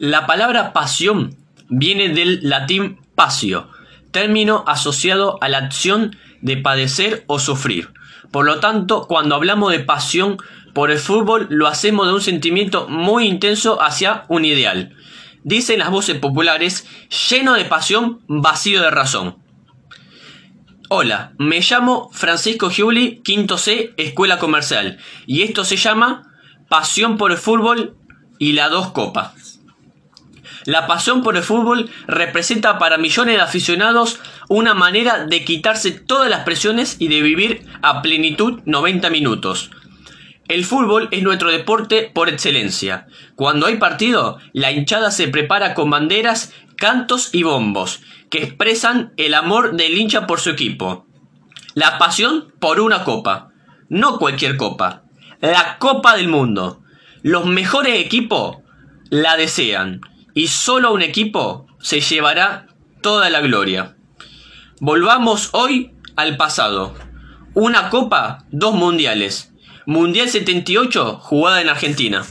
La palabra pasión viene del latín pasio, término asociado a la acción de padecer o sufrir. Por lo tanto, cuando hablamos de pasión por el fútbol, lo hacemos de un sentimiento muy intenso hacia un ideal. Dicen las voces populares, lleno de pasión, vacío de razón. Hola, me llamo Francisco Giuli, quinto C, Escuela Comercial, y esto se llama Pasión por el Fútbol y la dos copas. La pasión por el fútbol representa para millones de aficionados una manera de quitarse todas las presiones y de vivir a plenitud 90 minutos. El fútbol es nuestro deporte por excelencia. Cuando hay partido, la hinchada se prepara con banderas, cantos y bombos, que expresan el amor del hincha por su equipo. La pasión por una copa. No cualquier copa. La Copa del Mundo. Los mejores equipos la desean. Y solo un equipo se llevará toda la gloria. Volvamos hoy al pasado. Una copa, dos mundiales. Mundial 78, jugada en Argentina.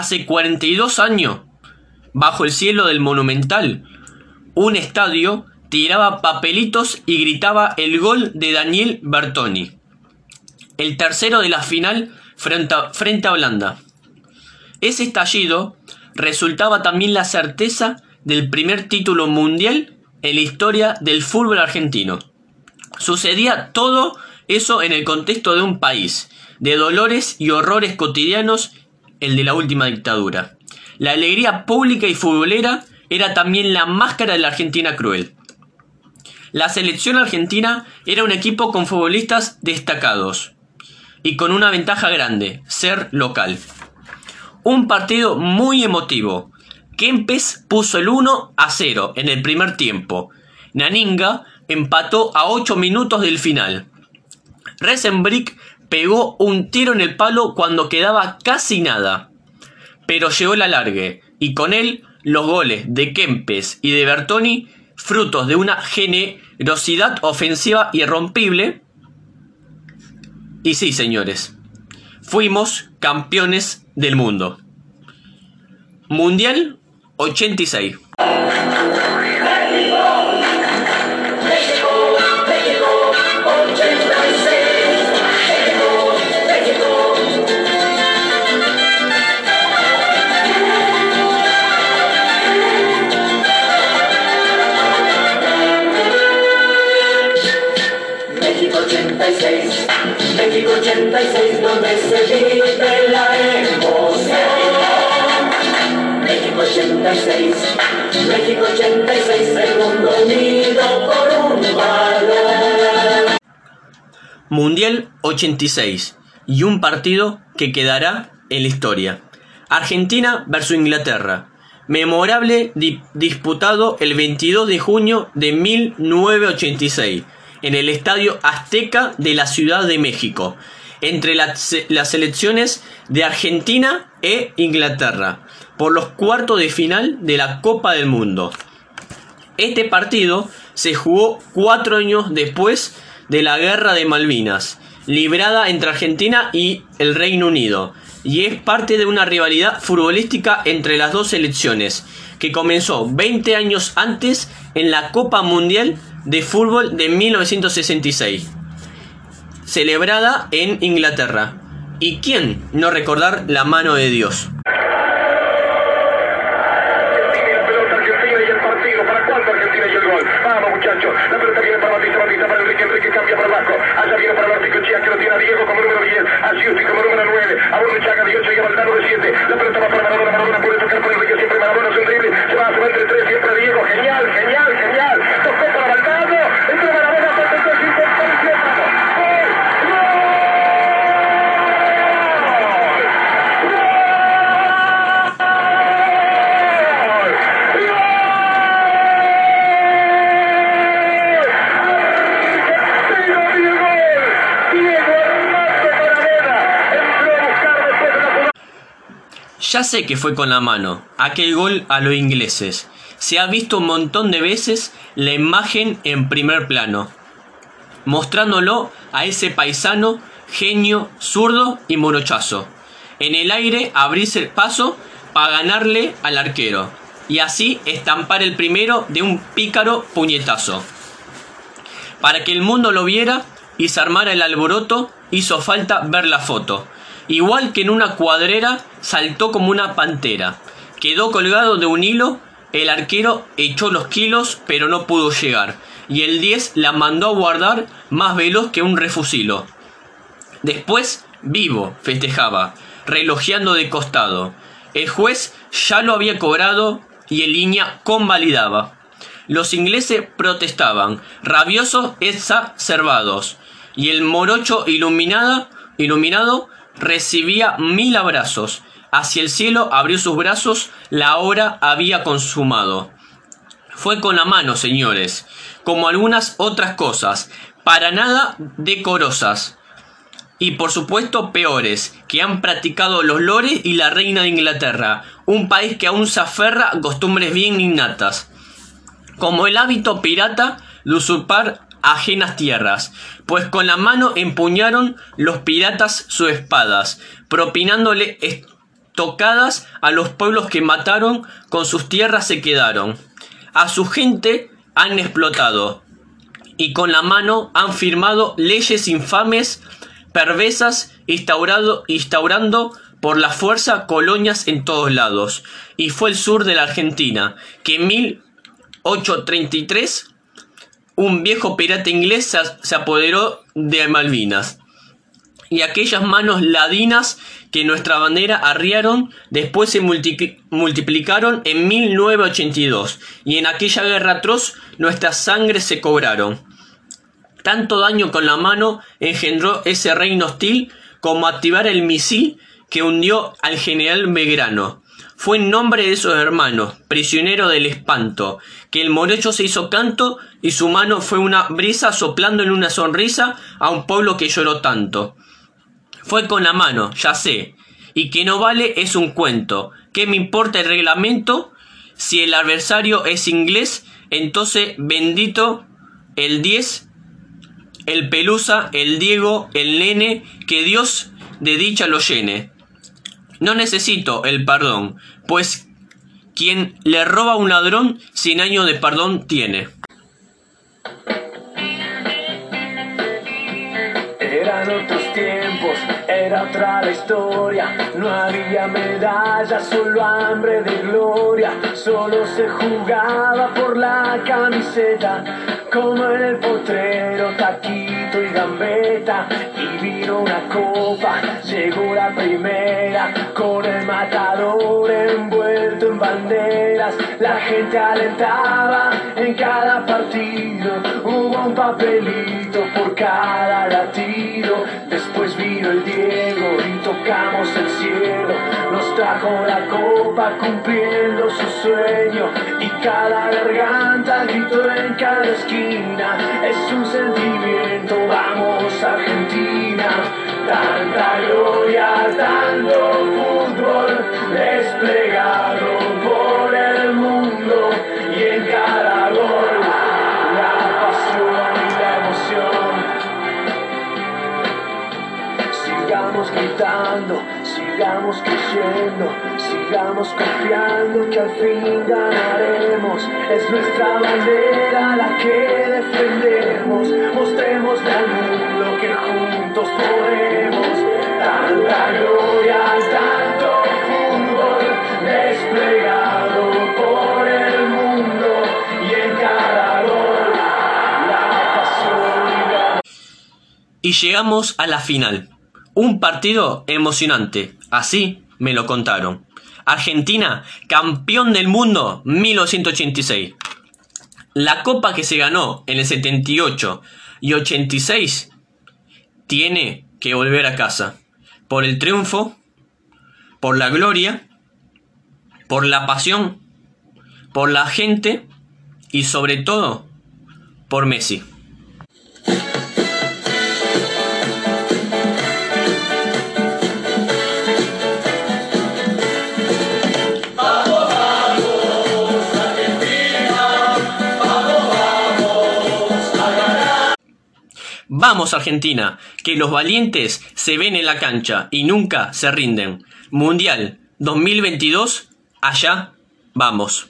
Hace 42 años, bajo el cielo del Monumental, un estadio tiraba papelitos y gritaba el gol de Daniel Bertoni el tercero de la final frente a, frente Holanda. Ese estallido resultaba también la certeza del primer título mundial en la historia del fútbol argentino. Sucedía todo eso en el contexto de un país, de dolores y horrores cotidianos, el de la última dictadura. La alegría pública y futbolera era también la máscara de la Argentina cruel. La selección argentina era un equipo con futbolistas destacados, y con una ventaja grande, ser local. Un partido muy emotivo. Kempes puso el 1 a 0 en el primer tiempo. Naninga empató a 8 minutos del final. Resenbrick pegó un tiro en el palo cuando quedaba casi nada. Pero llegó el alargue y con él los goles de Kempes y de Bertoni, frutos de una generosidad ofensiva irrompible, y sí, señores, fuimos campeones del mundo. Mundial 86. Mundial 86 y un partido que quedará en la historia. Argentina versus Inglaterra. Memorable di- disputado el 22 de junio de 1986 en el Estadio Azteca de la Ciudad de México entre las selecciones de Argentina e Inglaterra por los cuartos de final de la Copa del Mundo. Este partido se jugó cuatro años después de la Guerra de Malvinas, librada entre Argentina y el Reino Unido, y es parte de una rivalidad futbolística entre las dos selecciones, que comenzó 20 años antes en la Copa Mundial de Fútbol de 1966, celebrada en Inglaterra. ¿Y quién no recordar la mano de Dios? Ya sé que fue con la mano, aquel gol a los ingleses. Se ha visto un montón de veces la imagen en primer plano, mostrándolo a ese paisano, genio, zurdo y morochazo. En el aire abrirse el paso para ganarle al arquero y así estampar el primero de un pícaro puñetazo. Para que el mundo lo viera y se armara el alboroto, hizo falta ver la foto. Igual que en una cuadrera, saltó como una pantera. Quedó colgado de un hilo, el arquero echó los kilos, pero no pudo llegar, y el 10 la mandó a guardar más veloz que un refusilo. Después, vivo, festejaba, relojeando de costado. El juez ya lo había cobrado y en línea convalidaba. Los ingleses protestaban, rabiosos exacerbados, y el morocho iluminada, iluminado recibía mil abrazos. Hacia el cielo abrió sus brazos, la hora había consumado. Fue con la mano, señores, como algunas otras cosas, para nada decorosas. Y por supuesto peores, que han practicado los lores y la reina de Inglaterra, un país que aún se aferra a costumbres bien innatas, como el hábito pirata de usurpar ajenas tierras, pues con la mano empuñaron los piratas sus espadas, propinándole estocadas a los pueblos que mataron, con sus tierras se quedaron. A su gente han explotado, y con la mano han firmado leyes infames, perversas, instaurado, instaurando por la fuerza colonias en todos lados. Y fue el sur de la Argentina, que en 1833 un viejo pirata inglés se apoderó de Malvinas. Y aquellas manos ladinas que nuestra bandera arriaron después se multiplicaron en 1982 y en aquella guerra atroz nuestras sangres se cobraron. Tanto daño con la mano engendró ese reino hostil como activar el misil que hundió al general Belgrano. Fue en nombre de esos hermanos, prisionero del espanto, que el morocho se hizo canto y su mano fue una brisa soplando en una sonrisa a un pueblo que lloró tanto. Fue con la mano, ya sé, y que no vale es un cuento. ¿Qué me importa el reglamento? Si el adversario es inglés, entonces bendito el 10, el Pelusa, el Diego, el Nene, que Dios de dicha lo llene. No necesito el perdón, pues quien le roba a un ladrón cien años de perdón tiene. Era otra la historia. No había medallas, solo hambre de gloria. Solo se jugaba por la camiseta, como en el potrero, taquito y gambeta. Y vino una copa, llegó la primera, con el matador envuelto en banderas. La gente alentaba en cada partido, hubo un papelito por cada latido. El Diego y tocamos el cielo. Nos trajo la copa cumpliendo su sueño. Y cada garganta gritó en cada esquina. Es un sentimiento, vamos Argentina. Tanta gloria, tanto fútbol desplegado Gritando, sigamos creyendo, sigamos confiando que al fin ganaremos. Es nuestra bandera la que defendemos. Mostrémosle al mundo que juntos podemos. Tanta gloria, tanto fútbol desplegado por el mundo y en cada gol la pasión Y llegamos a la final. Un partido emocionante, así me lo contaron. Argentina, campeón del mundo 1986. La copa que se ganó en el 78 y 86 tiene que volver a casa. Por el triunfo, por la gloria, por la pasión, por la gente y sobre todo por Messi. Vamos Argentina, que los valientes se ven en la cancha y nunca se rinden. Mundial 2022, allá vamos.